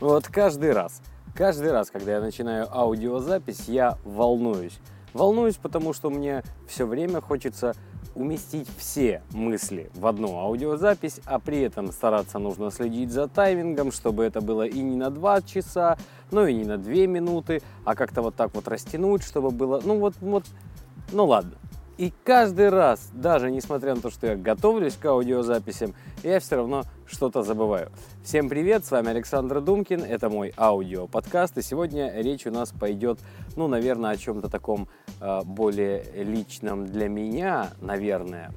Вот каждый раз, каждый раз, когда я начинаю аудиозапись, я волнуюсь. Волнуюсь, потому что мне все время хочется уместить все мысли в одну аудиозапись, а при этом стараться нужно следить за таймингом, чтобы это было и не на 2 часа, но и не на 2 минуты, а как-то вот так вот растянуть, чтобы было, ну вот, вот, ну ладно. И каждый раз, даже несмотря на то, что я готовлюсь к аудиозаписям, я все равно что-то забываю. Всем привет, с вами Александр Думкин, это мой аудиоподкаст, и сегодня речь у нас пойдет, ну, наверное, о чем-то таком э, более личном для меня, наверное,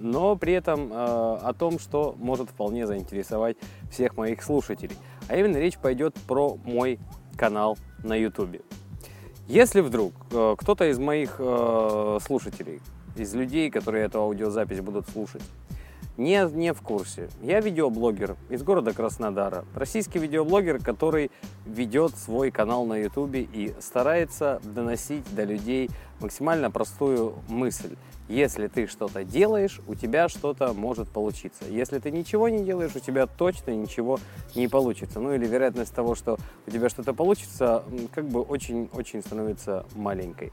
но при этом э, о том, что может вполне заинтересовать всех моих слушателей. А именно речь пойдет про мой канал на YouTube. Если вдруг э, кто-то из моих э, слушателей, из людей, которые эту аудиозапись будут слушать, не, не в курсе. Я видеоблогер из города Краснодара. Российский видеоблогер, который ведет свой канал на ютубе и старается доносить до людей максимально простую мысль. Если ты что-то делаешь, у тебя что-то может получиться. Если ты ничего не делаешь, у тебя точно ничего не получится. Ну или вероятность того, что у тебя что-то получится, как бы очень-очень становится маленькой.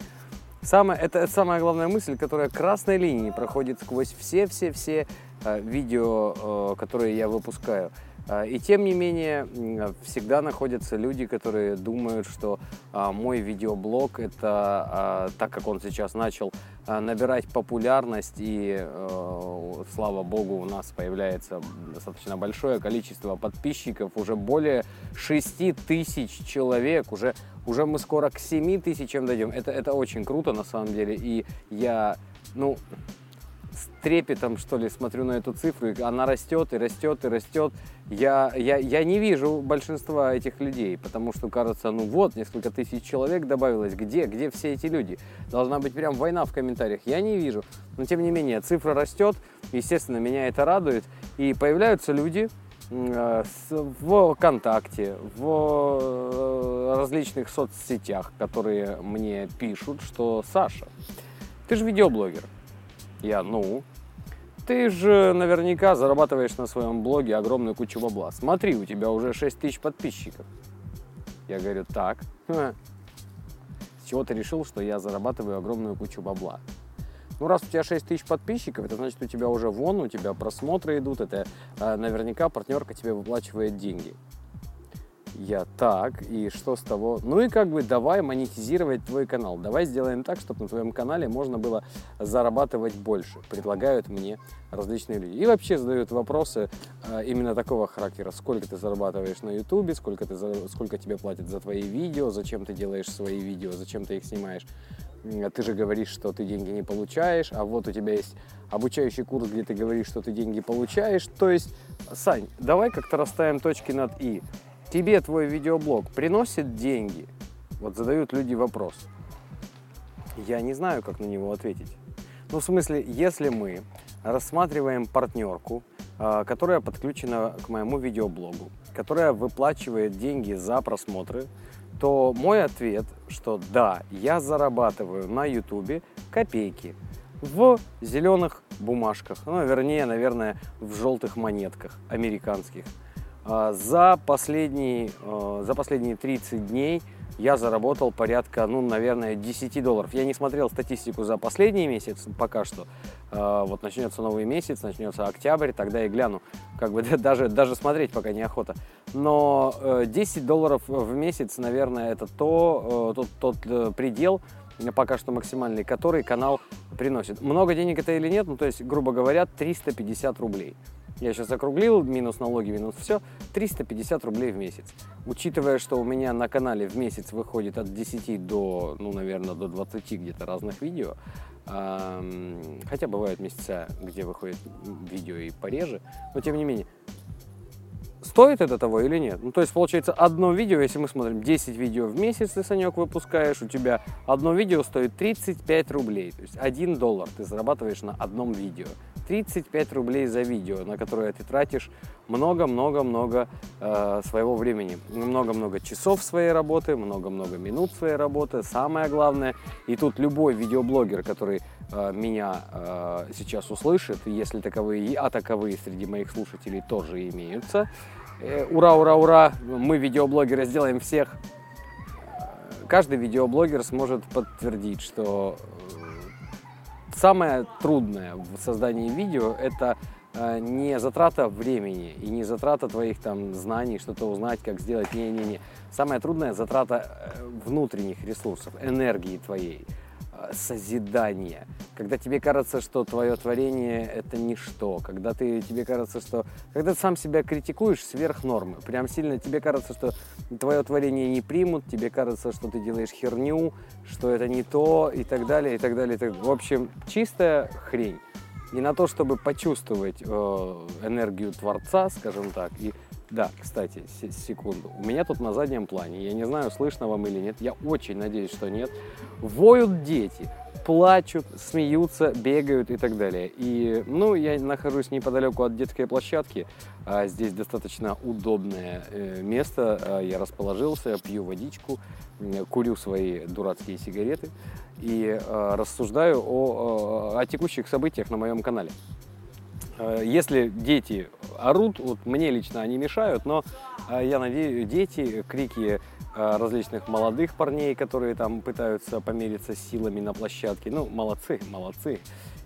Самое, это, это самая главная мысль, которая красной линией проходит сквозь все-все-все э, видео, э, которые я выпускаю. А, и тем не менее, всегда находятся люди, которые думают, что а, мой видеоблог это а, так как он сейчас начал набирать популярность и, э, слава богу, у нас появляется достаточно большое количество подписчиков, уже более 6 тысяч человек, уже, уже мы скоро к 7 тысячам дойдем. Это, это очень круто на самом деле, и я, ну, с трепетом, что ли, смотрю на эту цифру, она растет и растет и растет. Я, я, я не вижу большинства этих людей, потому что кажется, ну вот, несколько тысяч человек добавилось, где, где все эти люди? Должна быть прям война в комментариях, я не вижу. Но тем не менее, цифра растет, естественно, меня это радует, и появляются люди, э, в ВКонтакте, в э, различных соцсетях, которые мне пишут, что Саша, ты же видеоблогер, я, ну, ты же наверняка зарабатываешь на своем блоге огромную кучу бабла. Смотри, у тебя уже 6 тысяч подписчиков. Я говорю, так. С чего ты решил, что я зарабатываю огромную кучу бабла? Ну, раз у тебя 6 тысяч подписчиков, это значит, у тебя уже вон, у тебя просмотры идут, это э, наверняка партнерка тебе выплачивает деньги. Я так, и что с того? Ну и как бы давай монетизировать твой канал. Давай сделаем так, чтобы на твоем канале можно было зарабатывать больше. Предлагают мне различные люди. И вообще задают вопросы э, именно такого характера. Сколько ты зарабатываешь на ютубе, сколько, ты, сколько тебе платят за твои видео, зачем ты делаешь свои видео, зачем ты их снимаешь. Ты же говоришь, что ты деньги не получаешь, а вот у тебя есть обучающий курс, где ты говоришь, что ты деньги получаешь. То есть, Сань, давай как-то расставим точки над «и» тебе твой видеоблог приносит деньги? Вот задают люди вопрос. Я не знаю, как на него ответить. Ну, в смысле, если мы рассматриваем партнерку, а, которая подключена к моему видеоблогу, которая выплачивает деньги за просмотры, то мой ответ, что да, я зарабатываю на ютубе копейки в зеленых бумажках, ну, вернее, наверное, в желтых монетках американских – за последние, а, за последние 30 дней я заработал порядка, ну, наверное, 10 долларов. Я не смотрел статистику за последний месяц пока что. А, вот начнется новый месяц, начнется октябрь, тогда и гляну. Как бы даже, даже смотреть пока неохота. Но 10 э, долларов в месяц, наверное, это то, э, тот, тот э, предел, пока что максимальный, который канал приносит. Много денег это или нет? Ну, то есть, грубо говоря, 350 рублей я сейчас округлил, минус налоги, минус все, 350 рублей в месяц. Учитывая, что у меня на канале в месяц выходит от 10 до, ну, наверное, до 20 где-то разных видео, хотя бывают месяца, где выходит видео и пореже, но тем не менее, Стоит это того или нет? Ну, то есть, получается, одно видео, если мы смотрим 10 видео в месяц, ты, Санек, выпускаешь, у тебя одно видео стоит 35 рублей. То есть, 1 доллар ты зарабатываешь на одном видео. 35 рублей за видео, на которое ты тратишь много-много-много э, своего времени. Много-много часов своей работы, много-много минут своей работы. Самое главное, и тут любой видеоблогер, который э, меня э, сейчас услышит, если таковые, а таковые среди моих слушателей тоже имеются, ура, ура, ура, мы видеоблогеры сделаем всех. Каждый видеоблогер сможет подтвердить, что самое трудное в создании видео это не затрата времени и не затрата твоих там знаний, что-то узнать, как сделать. Не-не-не. Самое трудное затрата внутренних ресурсов, энергии твоей. Э, созидание, когда тебе кажется, что твое творение это ничто, когда ты, тебе кажется, что когда ты сам себя критикуешь сверх нормы, прям сильно тебе кажется, что твое творение не примут, тебе кажется, что ты делаешь херню, что это не то и так далее, и так далее. И так... В общем, чистая хрень. И на то, чтобы почувствовать э, энергию Творца, скажем так, и да, кстати, секунду. У меня тут на заднем плане, я не знаю, слышно вам или нет, я очень надеюсь, что нет, воют дети, плачут, смеются, бегают и так далее. И, ну, я нахожусь неподалеку от детской площадки, а здесь достаточно удобное э, место, а я расположился, пью водичку, курю свои дурацкие сигареты и э, рассуждаю о, о текущих событиях на моем канале. Э, если дети орут, вот мне лично они мешают, но э, я надеюсь, дети, крики э, различных молодых парней, которые там пытаются помериться силами на площадке, ну, молодцы, молодцы.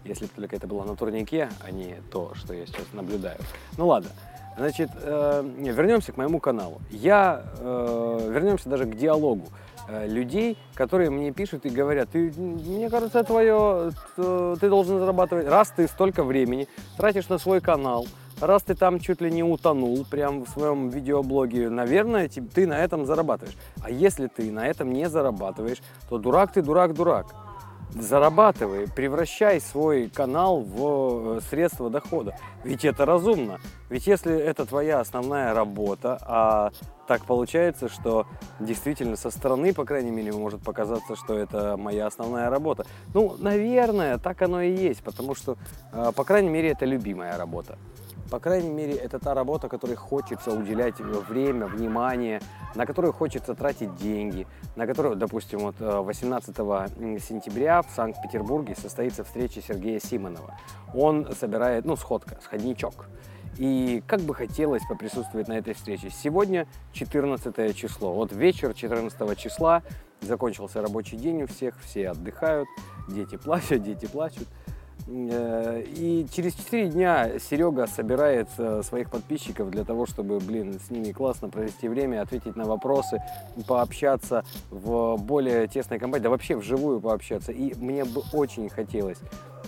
Если бы только это было на турнике, а не то, что я сейчас наблюдаю. Ну ладно, значит, вернемся к моему каналу. Я, вернемся даже к диалогу. Э, людей, которые мне пишут и говорят, ты, мне кажется, твое, ты должен зарабатывать, раз ты столько времени тратишь на свой канал, раз ты там чуть ли не утонул прям в своем видеоблоге, наверное, ты на этом зарабатываешь. А если ты на этом не зарабатываешь, то дурак ты, дурак, дурак зарабатывай, превращай свой канал в э, средство дохода. Ведь это разумно. Ведь если это твоя основная работа, а так получается, что действительно со стороны, по крайней мере, может показаться, что это моя основная работа. Ну, наверное, так оно и есть, потому что, э, по крайней мере, это любимая работа. По крайней мере, это та работа, которой хочется уделять время, внимание, на которую хочется тратить деньги, на которую, допустим, вот 18 э, сентября в Санкт-Петербурге состоится встреча Сергея Симонова. Он собирает, ну, сходка, сходничок. И как бы хотелось поприсутствовать на этой встрече. Сегодня 14 число. Вот вечер 14 числа, закончился рабочий день у всех, все отдыхают, дети плачут, дети плачут. Э, и через 4 дня Серега собирает э, своих подписчиков для того, чтобы, блин, с ними классно провести время, ответить на вопросы, пообщаться в более тесной компании, да вообще вживую пообщаться. И мне бы очень хотелось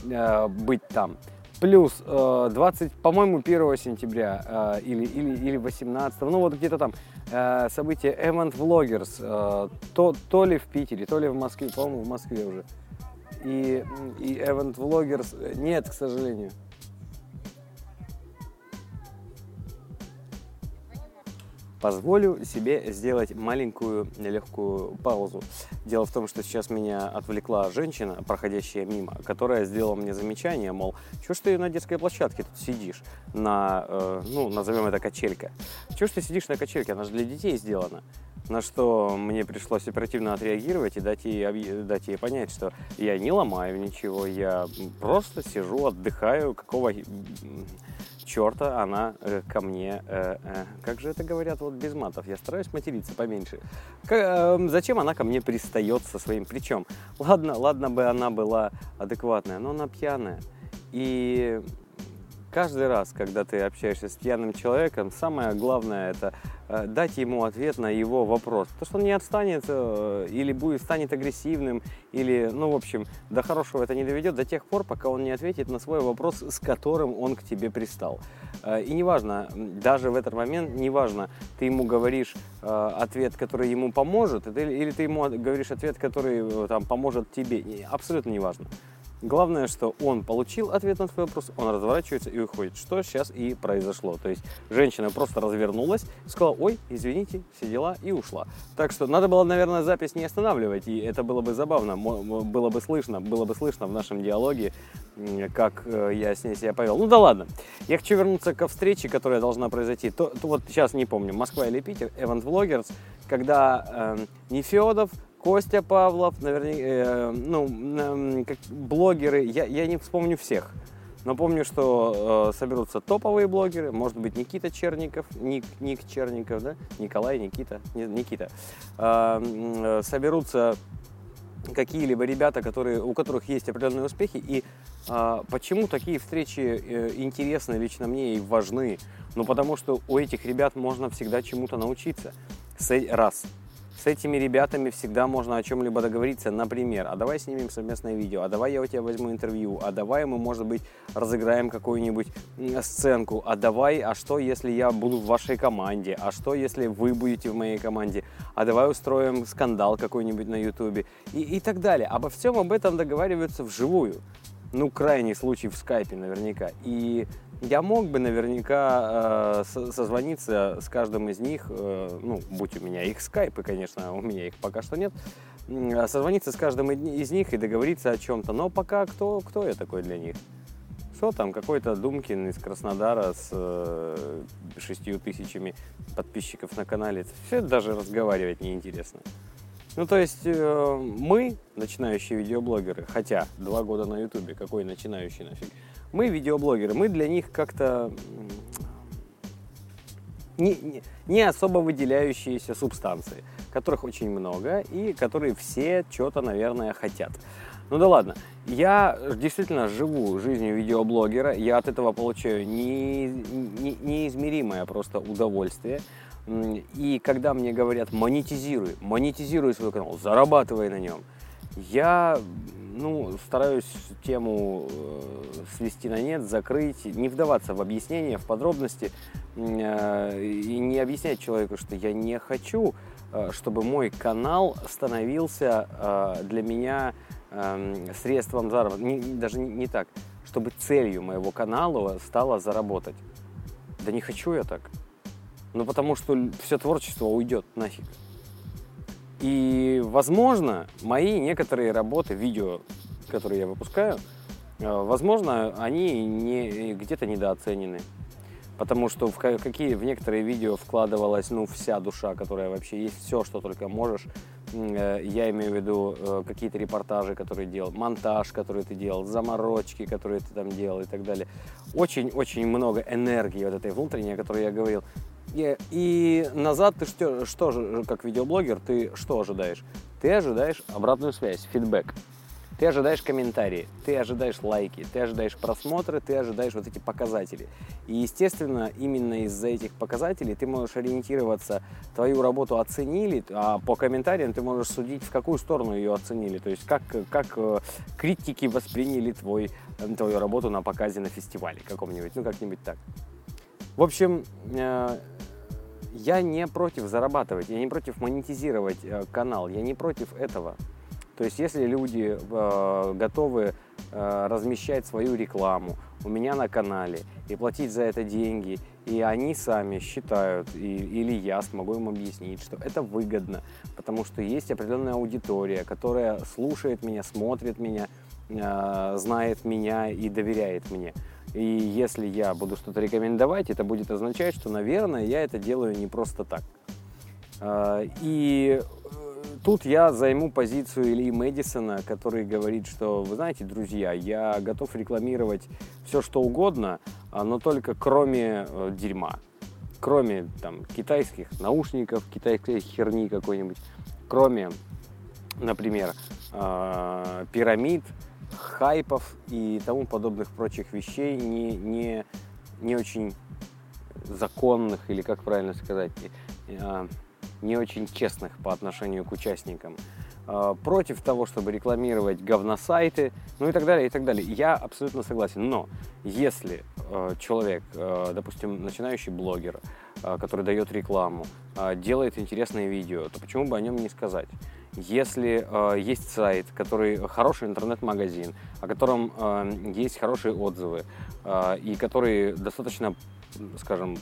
э, быть там. Плюс 20, по-моему, 1 сентября или, или, или 18, ну вот где-то там событие Event Vloggers, то, то ли в Питере, то ли в Москве, по-моему, в Москве уже и, и Event Vloggers нет, к сожалению. Позволю себе сделать маленькую легкую паузу. Дело в том, что сейчас меня отвлекла женщина, проходящая мимо, которая сделала мне замечание, мол, что ж ты на детской площадке тут сидишь, на, э, ну, назовем это качелька. Чего ж ты сидишь на качельке, она же для детей сделана. На что мне пришлось оперативно отреагировать и дать ей, дать ей понять, что я не ломаю ничего, я просто сижу, отдыхаю, какого черта она э, ко мне, э, э, как же это говорят вот без матов, я стараюсь материться поменьше. К, э, зачем она ко мне пристает со своим причем? Ладно, ладно бы она была адекватная, но она пьяная. И каждый раз, когда ты общаешься с пьяным человеком, самое главное это э, дать ему ответ на его вопрос. То, что он не отстанет э, или будет станет агрессивным, или, ну, в общем, до хорошего это не доведет до тех пор, пока он не ответит на свой вопрос, с которым он к тебе пристал. Э, и неважно, даже в этот момент, неважно, ты ему говоришь ответ, который ему поможет, или ты ему говоришь ответ, который там поможет тебе, абсолютно неважно. Главное, что он получил ответ на свой вопрос, он разворачивается и уходит, что сейчас и произошло. То есть женщина просто развернулась, сказала, ой, извините, все дела, и ушла. Так что надо было, наверное, запись не останавливать, и это было бы забавно, было бы слышно, было бы слышно в нашем диалоге, как э, я с ней себя повел. Ну да ладно. Я хочу вернуться ко встрече, которая должна произойти. То, то вот сейчас не помню, Москва или Питер, Event Vloggers, когда э, Нефедов, Костя Павлов, наверняка, э, ну, э, как блогеры, я, я не вспомню всех. Но помню, что э, соберутся топовые блогеры, может быть, Никита Черников, Ник, Ник Черников, да? Николай, Никита, не, Никита. Э, э, соберутся какие-либо ребята, которые, у которых есть определенные успехи, и э, почему такие встречи э, интересны лично мне и важны? Ну, потому что у этих ребят можно всегда чему-то научиться. Раз с этими ребятами всегда можно о чем-либо договориться. Например, а давай снимем совместное видео, а давай я у тебя возьму интервью, а давай мы, может быть, разыграем какую-нибудь сценку, а давай, а что, если я буду в вашей команде, а что, если вы будете в моей команде, а давай устроим скандал какой-нибудь на ютубе и, и так далее. Обо всем об этом договариваются вживую. Ну, крайний случай в скайпе наверняка. И я мог бы наверняка э, созвониться с каждым из них, э, ну, будь у меня их скайпы, конечно, у меня их пока что нет, э, созвониться с каждым из них и договориться о чем-то. Но пока кто, кто я такой для них? Что там, какой-то Думкин из Краснодара с э, шестью тысячами подписчиков на канале. Все это даже разговаривать неинтересно. Ну, то есть э, мы, начинающие видеоблогеры, хотя два года на ютубе, какой начинающий нафиг, мы видеоблогеры, мы для них как-то не, не, не особо выделяющиеся субстанции, которых очень много и которые все что-то, наверное, хотят. Ну да ладно, я действительно живу жизнью видеоблогера, я от этого получаю не, не, неизмеримое просто удовольствие. И когда мне говорят монетизируй, монетизируй свой канал, зарабатывай на нем, я ну, стараюсь тему э, свести на нет, закрыть, не вдаваться в объяснения, в подробности э, и не объяснять человеку, что я не хочу, э, чтобы мой канал становился для меня эм, средством заработка. Не, даже не, так, чтобы целью моего канала стало заработать. Да не хочу я так. Ну, потому что все творчество уйдет нафиг. И, возможно, мои некоторые работы, видео, которые я выпускаю, э, возможно, они не, где-то недооценены. Потому что в, какие, в некоторые видео вкладывалась ну, вся душа, которая вообще есть, все, что только можешь. Э, я имею в виду э, какие-то репортажи, которые делал, монтаж, который ты делал, заморочки, которые ты там делал и так далее. Очень-очень много энергии вот этой внутренней, о которой я говорил. И, и назад ты что, что же, как видеоблогер, ты что ожидаешь? Ты ожидаешь обратную связь, фидбэк. Ты ожидаешь комментарии, ты ожидаешь лайки, ты ожидаешь просмотры, ты ожидаешь вот эти показатели. И, естественно, именно из-за этих показателей ты можешь ориентироваться, твою работу оценили, а по комментариям ты можешь судить, в какую сторону ее оценили. То есть, как, как э, критики восприняли твой, твою работу на показе на фестивале каком-нибудь, ну, как-нибудь так. В общем, э, я не против зарабатывать, я не против монетизировать э, канал, я не против этого. То есть, если люди э, готовы размещать свою рекламу у меня на канале и платить за это деньги, и они сами считают, и, или я смогу им объяснить, что это выгодно, потому что есть определенная аудитория, которая слушает меня, смотрит меня, знает меня и доверяет мне. И если я буду что-то рекомендовать, это будет означать, что, наверное, я это делаю не просто так. А, и э, тут я займу позицию Ильи Мэдисона, который говорит, что, вы знаете, друзья, я готов рекламировать все, что угодно, а, но только кроме э, дерьма. Кроме там, китайских наушников, китайской херни какой-нибудь, кроме, например, а, пирамид, хайпов и тому подобных прочих вещей, не, не, не очень законных, или как правильно сказать, а, не очень честных по отношению к участникам. А, против того, чтобы рекламировать говносайты, ну и так далее, и так далее. Я абсолютно согласен. Но если а, человек, допустим, начинающий блогер, который дает рекламу, делает интересное видео, то почему бы о нем не сказать? Если э, есть сайт, который хороший интернет-магазин, о котором э, есть хорошие отзывы э, и который достаточно скажем,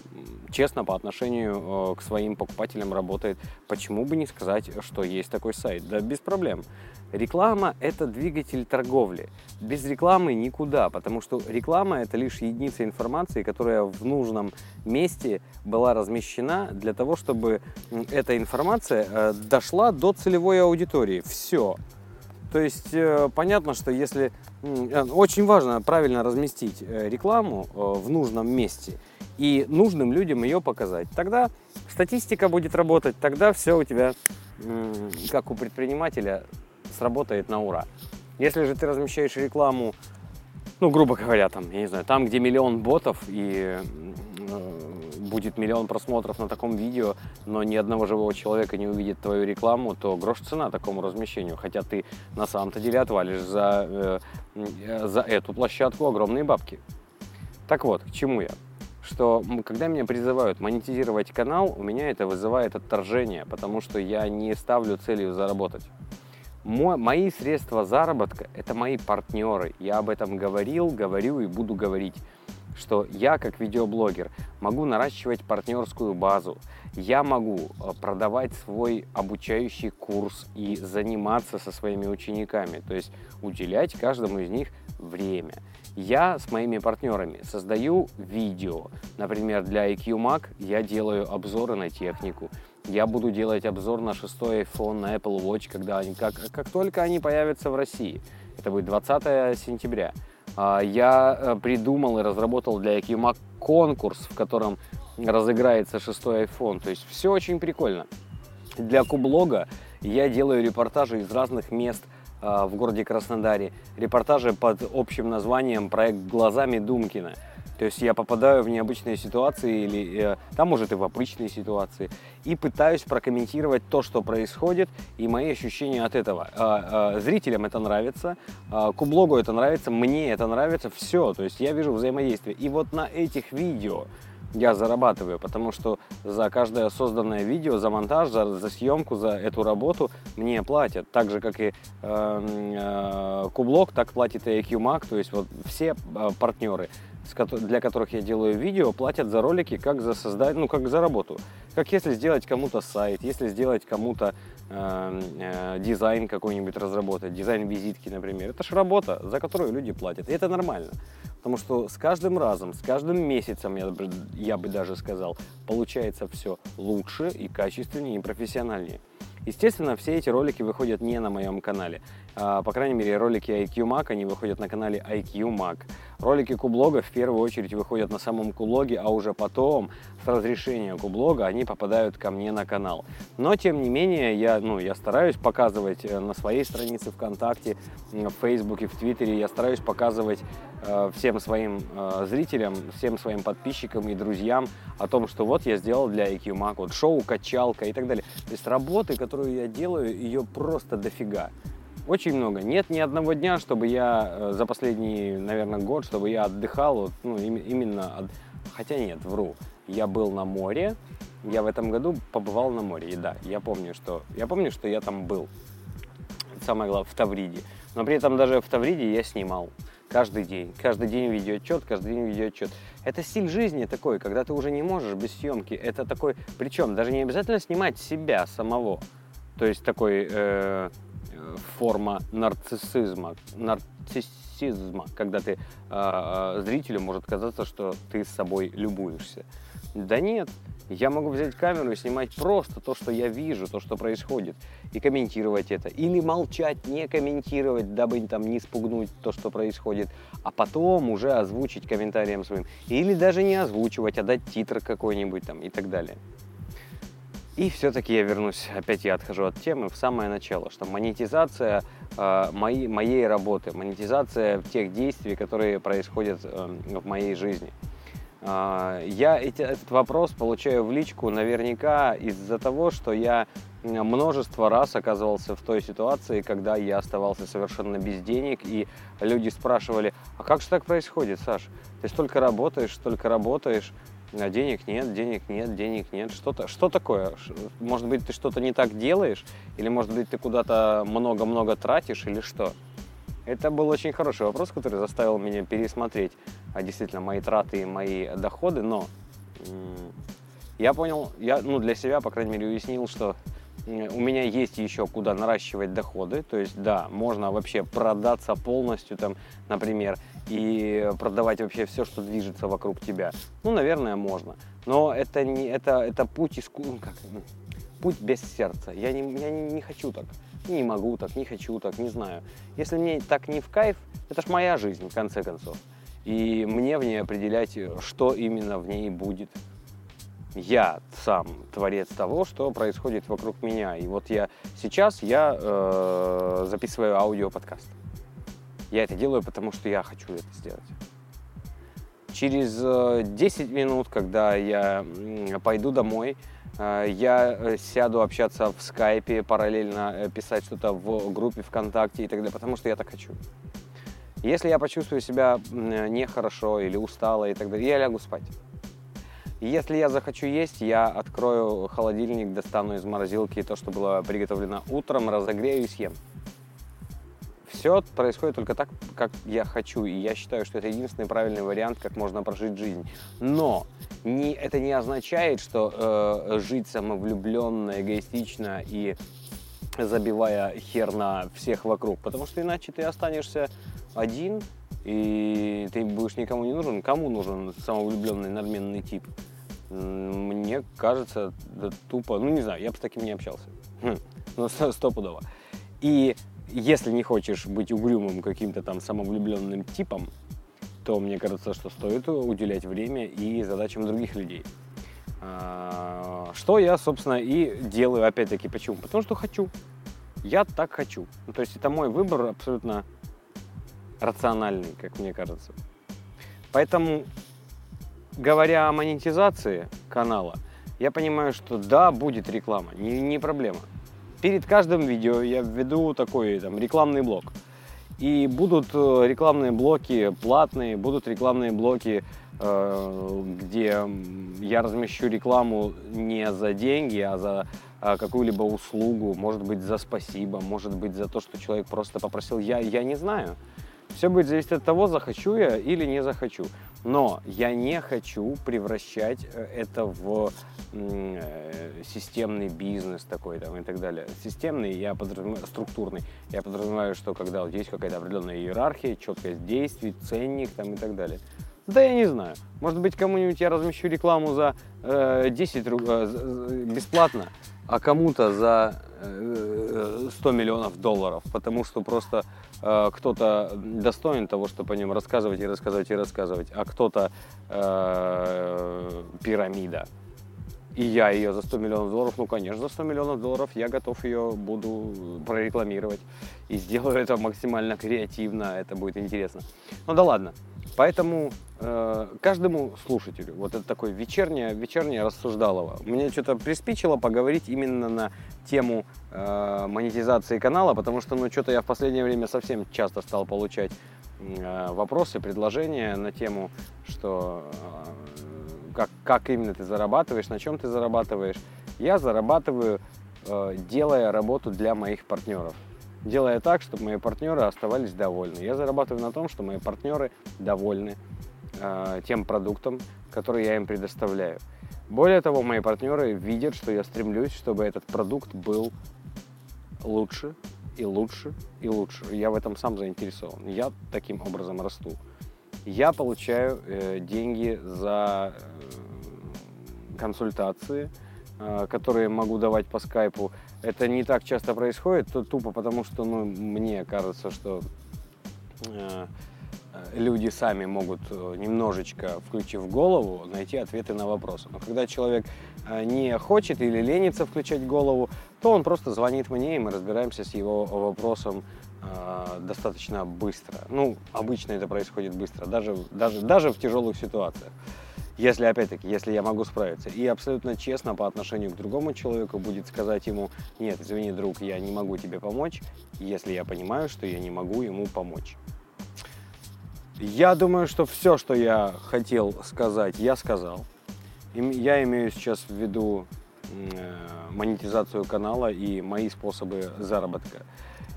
честно по отношению э, к своим покупателям работает, почему бы не сказать, что есть такой сайт? Да без проблем. Реклама – это двигатель торговли. Без рекламы никуда, потому что реклама – это лишь единица информации, которая в нужном месте была размещена для того, чтобы эта информация э, дошла до целевой аудитории. Все. То есть э, понятно, что если э, очень важно правильно разместить э, рекламу в нужном месте и нужным людям ее показать, тогда статистика будет работать, тогда все у тебя, как у предпринимателя, сработает на ура. Если же ты размещаешь рекламу, ну, грубо говоря, там, я не знаю, там, где миллион ботов и будет миллион просмотров на таком видео, но ни одного живого человека не увидит твою рекламу, то грош цена такому размещению. Хотя ты на самом-то деле отвалишь за, э, за эту площадку огромные бабки. Так вот, к чему я? Что когда меня призывают монетизировать канал, у меня это вызывает отторжение, потому что я не ставлю целью заработать. Мо, мои средства заработка – это мои партнеры. Я об этом говорил, говорю и буду говорить что я как видеоблогер могу наращивать партнерскую базу, я могу э, продавать свой обучающий курс и заниматься со своими учениками, то есть уделять каждому из них время. Я с моими партнерами создаю видео. Например, для IQ Mac я делаю обзоры на технику. Я буду делать обзор на шестой iPhone, на Apple Watch, когда они, как, как только они появятся в России. Это будет 20 сентября. А, я э, придумал и разработал для IQMac конкурс, в котором разыграется шестой iPhone. То есть все очень прикольно. Для Кублога я делаю репортажи из разных мест а, в городе Краснодаре. Репортажи под общим названием «Проект глазами Думкина». То есть я попадаю в необычные ситуации или э, там может и в обычные ситуации и пытаюсь прокомментировать то, что происходит и мои ощущения от этого. А, а, зрителям это нравится, а, кублогу это нравится, мне это нравится, все. То есть я вижу взаимодействие. И вот на этих видео я зарабатываю, потому что за каждое созданное видео, за монтаж, за, за съемку, за эту работу мне платят. Так же, как и э, э, Кублог, так платит и IQ то есть вот все э, партнеры для которых я делаю видео, платят за ролики как за создать, ну как за работу. Как если сделать кому-то сайт, если сделать кому-то э, э, дизайн какой-нибудь разработать, дизайн визитки, например. Это же работа, за которую люди платят. И это нормально. Потому что с каждым разом, с каждым месяцем, я, я бы даже сказал, получается все лучше и качественнее и профессиональнее. Естественно, все эти ролики выходят не на моем канале. А, по крайней мере, ролики IQ Mac, они выходят на канале IQ Mac. Ролики Кублога в первую очередь выходят на самом Кублоге, а уже потом с разрешения Кублога они попадают ко мне на канал. Но, тем не менее, я, ну, я стараюсь показывать э, на своей странице ВКонтакте, в Фейсбуке, в Твиттере, я стараюсь показывать э, всем своим э, зрителям, всем своим подписчикам и друзьям о том, что вот я сделал для IQ Mac, вот шоу, качалка и так далее. То есть работы, которую я делаю, ее просто дофига. Очень много. Нет ни одного дня, чтобы я э, за последний, наверное, год, чтобы я отдыхал, вот, ну, именно, от... хотя нет, вру. Я был на море, я в этом году побывал на море, и да, я помню, что, я помню, что я там был. Самое главное, в Тавриде. Но при этом даже в Тавриде я снимал каждый день. Каждый день видеоотчет, каждый день видеоотчет. Это стиль жизни такой, когда ты уже не можешь без съемки. Это такой, причем даже не обязательно снимать себя самого. То есть такой э, форма нарциссизма, нарциссизма, когда ты э, зрителю может казаться, что ты с собой любуешься. Да нет, я могу взять камеру и снимать просто то, что я вижу, то, что происходит, и комментировать это. Или молчать, не комментировать, дабы там не спугнуть то, что происходит, а потом уже озвучить комментарием своим. Или даже не озвучивать, а дать титр какой-нибудь там и так далее. И все-таки я вернусь, опять я отхожу от темы, в самое начало, что монетизация э, моей, моей работы, монетизация тех действий, которые происходят э, в моей жизни. Э, я эти, этот вопрос получаю в личку наверняка из-за того, что я множество раз оказывался в той ситуации, когда я оставался совершенно без денег, и люди спрашивали, а как же так происходит, Саш? Ты столько работаешь, столько работаешь, а денег нет, денег нет, денег нет. Что-то, что такое? Может быть, ты что-то не так делаешь? Или, может быть, ты куда-то много-много тратишь или что? Это был очень хороший вопрос, который заставил меня пересмотреть а, действительно мои траты и мои доходы, но я понял, я ну, для себя, по крайней мере, уяснил, что у меня есть еще куда наращивать доходы, то есть да, можно вообще продаться полностью, там, например, и продавать вообще все, что движется вокруг тебя. Ну, наверное, можно. Но это не это это путь иску... Ну, как, ну, путь без сердца. Я не я не, не хочу так. Не могу так, не хочу так, не знаю. Если мне так не в кайф, это ж моя жизнь, в конце концов. И мне в ней определять, что именно в ней будет. Я сам творец того, что происходит вокруг меня. И вот я сейчас я э, записываю аудиоподкаст. Я это делаю, потому что я хочу это сделать. Через 10 э, минут, когда я пойду домой, э, я э, сяду общаться в скайпе, параллельно писать что-то в группе ВКонтакте и так далее, потому что я так хочу. Если я почувствую себя нехорошо или устало и так далее, я лягу спать. Если я захочу есть, я открою холодильник, достану из морозилки то, что было приготовлено утром, разогрею и съем все происходит только так, как я хочу. И я считаю, что это единственный правильный вариант, как можно прожить жизнь. Но не, это не означает, что э, жить самовлюбленно, эгоистично и забивая хер на всех вокруг. Потому что иначе ты останешься один, и ты будешь никому не нужен. Кому нужен самовлюбленный, надменный тип? Мне кажется, да, тупо, ну не знаю, я бы с таким не общался. Хм, ну, стопудово. И если не хочешь быть угрюмым каким-то там самовлюбленным типом, то мне кажется, что стоит уделять время и задачам других людей. А, что я, собственно, и делаю, опять-таки, почему? Потому что хочу. Я так хочу. Ну, то есть это мой выбор абсолютно рациональный, как мне кажется. Поэтому, говоря о монетизации канала, я понимаю, что да, будет реклама, не, не проблема перед каждым видео я введу такой там рекламный блок. И будут э, рекламные блоки платные, будут рекламные блоки, э, где я размещу рекламу не за деньги, а за а, какую-либо услугу, может быть за спасибо, может быть за то, что человек просто попросил. Я, я не знаю. Все будет зависеть от того, захочу я или не захочу. Но я не хочу превращать э, это в э, системный бизнес такой там и так далее. Системный, я подразумеваю, структурный. Я подразумеваю, что когда вот есть какая-то определенная иерархия, четкость действий, ценник там и так далее. Да я не знаю. Может быть, кому-нибудь я размещу рекламу за э, 10 рублей э, бесплатно, а кому-то за 100 миллионов долларов, потому что просто э, кто-то достоин того, чтобы о нем рассказывать и рассказывать и рассказывать, а кто-то э, пирамида. И я ее за 100 миллионов долларов, ну, конечно, за 100 миллионов долларов я готов ее буду прорекламировать. И сделаю это максимально креативно, это будет интересно. Ну да ладно. Поэтому э, каждому слушателю, вот это такое вечернее, вечернее рассуждалово, мне что-то приспичило поговорить именно на тему э, монетизации канала, потому что, ну, что-то я в последнее время совсем часто стал получать э, вопросы, предложения на тему, что э, как, как именно ты зарабатываешь, на чем ты зарабатываешь. Я зарабатываю, э, делая работу для моих партнеров делая так, чтобы мои партнеры оставались довольны. Я зарабатываю на том, что мои партнеры довольны э, тем продуктом, который я им предоставляю. Более того, мои партнеры видят, что я стремлюсь, чтобы этот продукт был лучше и лучше и лучше. Я в этом сам заинтересован. Я таким образом расту. Я получаю э, деньги за э, консультации, э, которые могу давать по скайпу это не так часто происходит, то тупо потому, что ну, мне кажется, что э, люди сами могут э, немножечко, включив голову, найти ответы на вопросы. Но когда человек э, не хочет или ленится включать голову, то он просто звонит мне, и мы разбираемся с его вопросом э, достаточно быстро. Ну, обычно это происходит быстро, даже, даже, даже в тяжелых ситуациях. Если, опять-таки, если я могу справиться. И абсолютно честно по отношению к другому человеку будет сказать ему, нет, извини, друг, я не могу тебе помочь, если я понимаю, что я не могу ему помочь. Я думаю, что все, что я хотел сказать, я сказал. Я имею сейчас в виду э, монетизацию канала и мои способы заработка.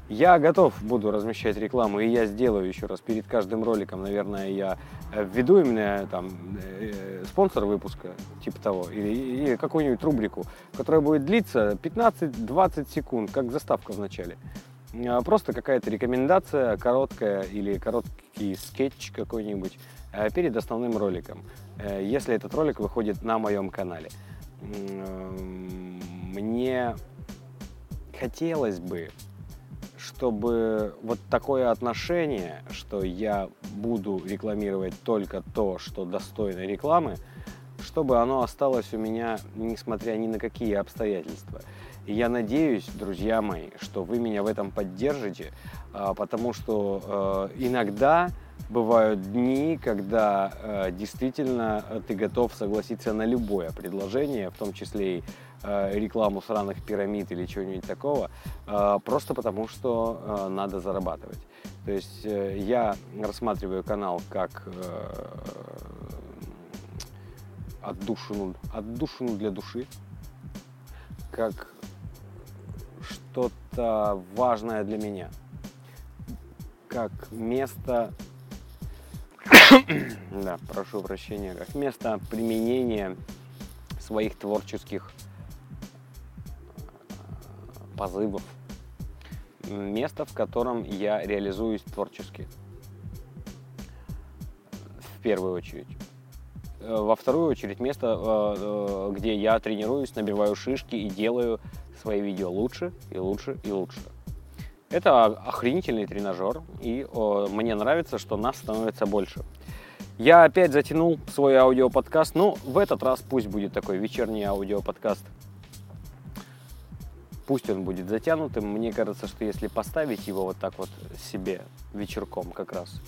Я готов буду размещать рекламу, и я сделаю еще раз перед каждым роликом, наверное, я э, введу именно там э, спонсор выпуска, типа того, или, или какую-нибудь рубрику, которая будет длиться 15-20 секунд, как заставка в начале. А, просто какая-то рекомендация короткая или короткий скетч какой-нибудь э, перед основным роликом, если этот ролик выходит на моем канале. Мне хотелось бы чтобы вот такое отношение, что я буду рекламировать только то, что достойно рекламы, чтобы оно осталось у меня, несмотря ни на какие обстоятельства. И я надеюсь, друзья мои, что вы меня в этом поддержите, а, потому что э, иногда бывают дни, когда э, действительно ты готов согласиться на любое предложение, в том числе и э, рекламу сраных пирамид или чего-нибудь такого, просто потому что надо зарабатывать. То есть я рассматриваю канал как отдушину, отдушину для души, как что-то важное для меня, как место, да, прошу прощения, как место применения своих творческих э, позывов, место, в котором я реализуюсь творчески, в первую очередь. Э, во вторую очередь место, э, где я тренируюсь, набиваю шишки и делаю свои видео лучше и лучше и лучше. Это охренительный тренажер, и мне нравится, что нас становится больше. Я опять затянул свой аудиоподкаст, но в этот раз пусть будет такой вечерний аудиоподкаст. Пусть он будет затянутым. Мне кажется, что если поставить его вот так вот себе вечерком как раз,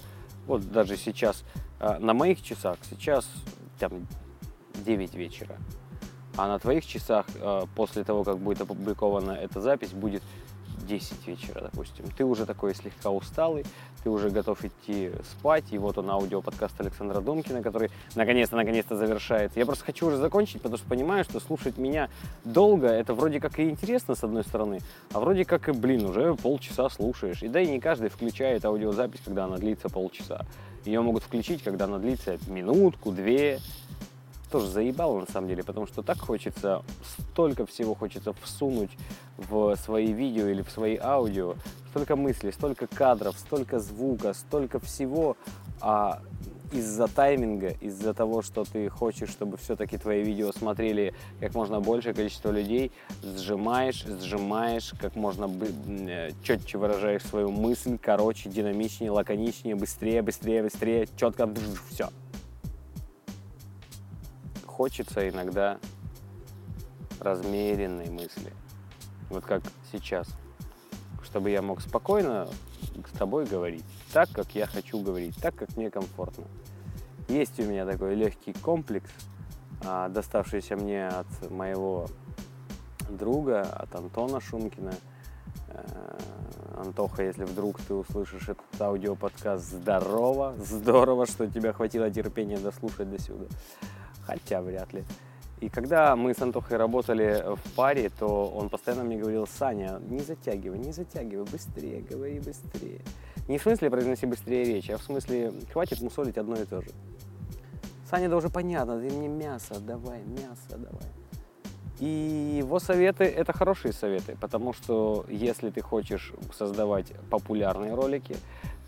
вот даже сейчас а, на моих часах, сейчас там 9 вечера, а на твоих часах э, после того, как будет опубликована эта запись, будет 10 вечера, допустим. Ты уже такой слегка усталый, ты уже готов идти спать, и вот он аудиоподкаст Александра Домкина, который наконец-то, наконец-то завершается. Я просто хочу уже закончить, потому что понимаю, что слушать меня долго, это вроде как и интересно, с одной стороны, а вроде как и, блин, уже полчаса слушаешь. И да и не каждый включает аудиозапись, когда она длится полчаса. Ее могут включить, когда она длится минутку, две, тоже заебало на самом деле, потому что так хочется, столько всего хочется всунуть в свои видео или в свои аудио, столько мыслей, столько кадров, столько звука, столько всего, а из-за тайминга, из-за того, что ты хочешь, чтобы все-таки твои видео смотрели как можно большее количество людей, сжимаешь, сжимаешь, как можно э, четче выражаешь свою мысль, короче, динамичнее, лаконичнее, быстрее, быстрее, быстрее, четко, все хочется иногда размеренной мысли. Вот как сейчас. Чтобы я мог спокойно с тобой говорить так, как я хочу говорить, так, как мне комфортно. Есть у меня такой легкий комплекс, а, доставшийся мне от моего друга, от Антона Шумкина. Э, Антоха, если вдруг ты услышишь этот аудиоподкаст, здорово, здорово, что тебя хватило терпения дослушать до сюда хотя вряд ли. И когда мы с Антохой работали в паре, то он постоянно мне говорил, Саня, не затягивай, не затягивай, быстрее, говори быстрее. Не в смысле произноси быстрее речь, а в смысле хватит мусолить одно и то же. Саня, да уже понятно, ты мне мясо давай, мясо давай. И его советы – это хорошие советы, потому что если ты хочешь создавать популярные ролики,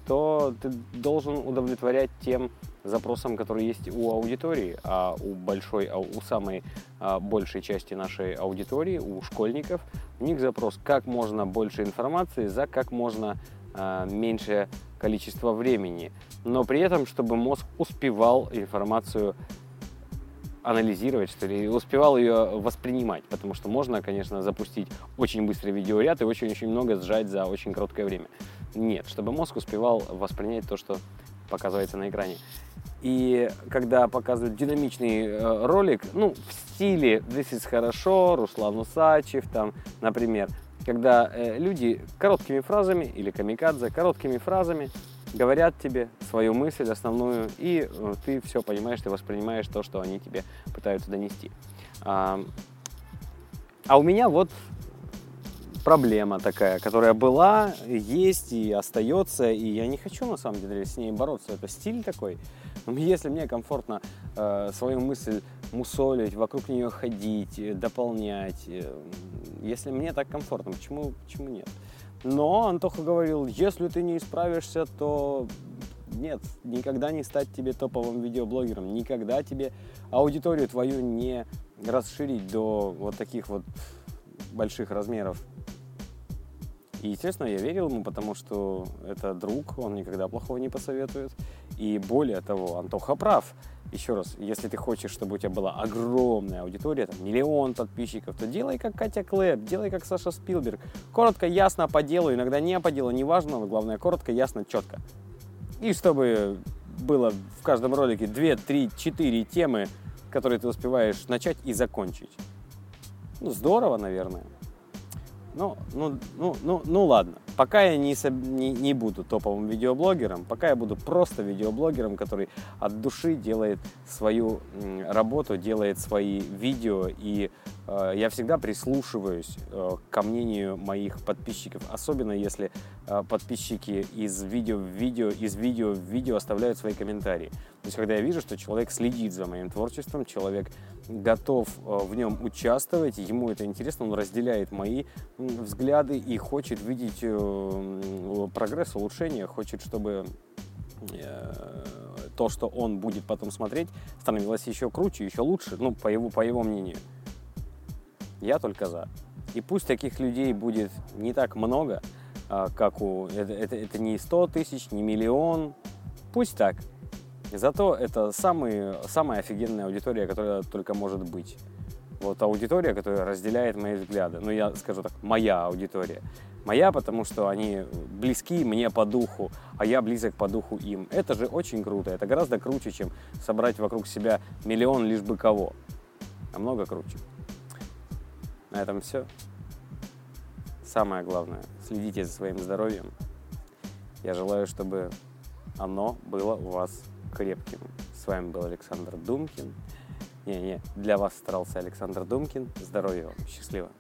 то ты должен удовлетворять тем запросам, которые есть у аудитории, а у большой, а у самой а, большей части нашей аудитории, у школьников, у них запрос как можно больше информации за как можно а, меньшее количество времени, но при этом, чтобы мозг успевал информацию анализировать, что ли, и успевал ее воспринимать, потому что можно, конечно, запустить очень быстрый видеоряд и очень-очень много сжать за очень короткое время. Нет, чтобы мозг успевал воспринять то, что показывается на экране. И когда показывают динамичный э, ролик, ну, в стиле «This is хорошо», Руслан Усачев, там, например, когда э, люди короткими фразами или камикадзе, короткими фразами говорят тебе свою мысль основную, и э, ты все понимаешь, ты воспринимаешь то, что они тебе пытаются донести. А, а у меня вот проблема такая, которая была, есть и остается, и я не хочу на самом деле с ней бороться. Это стиль такой. Но если мне комфортно э, свою мысль мусолить, вокруг нее ходить, э, дополнять, э, если мне так комфортно, почему, почему нет? Но Антоха говорил, если ты не исправишься, то нет, никогда не стать тебе топовым видеоблогером, никогда тебе аудиторию твою не расширить до вот таких вот больших размеров И, естественно, я верил ему, потому что это друг, он никогда плохого не посоветует. И более того, Антоха прав. Еще раз, если ты хочешь, чтобы у тебя была огромная аудитория, там, миллион подписчиков, то делай как Катя Клэп, делай как Саша Спилберг. Коротко, ясно, по делу, иногда не по делу, неважно, но главное коротко, ясно, четко. И чтобы было в каждом ролике 2, 3, 4 темы, которые ты успеваешь начать и закончить. Ну, здорово, наверное. Ну, ну, ну, ну, ну ладно. Пока я не, не, не буду топовым видеоблогером, пока я буду просто видеоблогером, который от души делает свою работу, делает свои видео, и я всегда прислушиваюсь э, ко мнению моих подписчиков, особенно если э, подписчики из видео в видео, из видео в видео оставляют свои комментарии. То есть, когда я вижу, что человек следит за моим творчеством, человек готов э, в нем участвовать, ему это интересно, он разделяет мои взгляды и хочет видеть э, прогресс, улучшение, хочет, чтобы э, то, что он будет потом смотреть, становилось еще круче, еще лучше, ну, по его, по его мнению. Я только за. И пусть таких людей будет не так много, а, как у... Это, это, это не 100 тысяч, не миллион. Пусть так. Зато это самый, самая офигенная аудитория, которая только может быть. Вот аудитория, которая разделяет мои взгляды. Ну, я скажу так, моя аудитория. Моя, потому что они близки мне по духу, а я близок по духу им. Это же очень круто. Это гораздо круче, чем собрать вокруг себя миллион лишь бы кого. Намного круче. На этом все. Самое главное, следите за своим здоровьем. Я желаю, чтобы оно было у вас крепким. С вами был Александр Думкин. Не-не, для вас старался Александр Думкин. Здоровья вам, счастливо.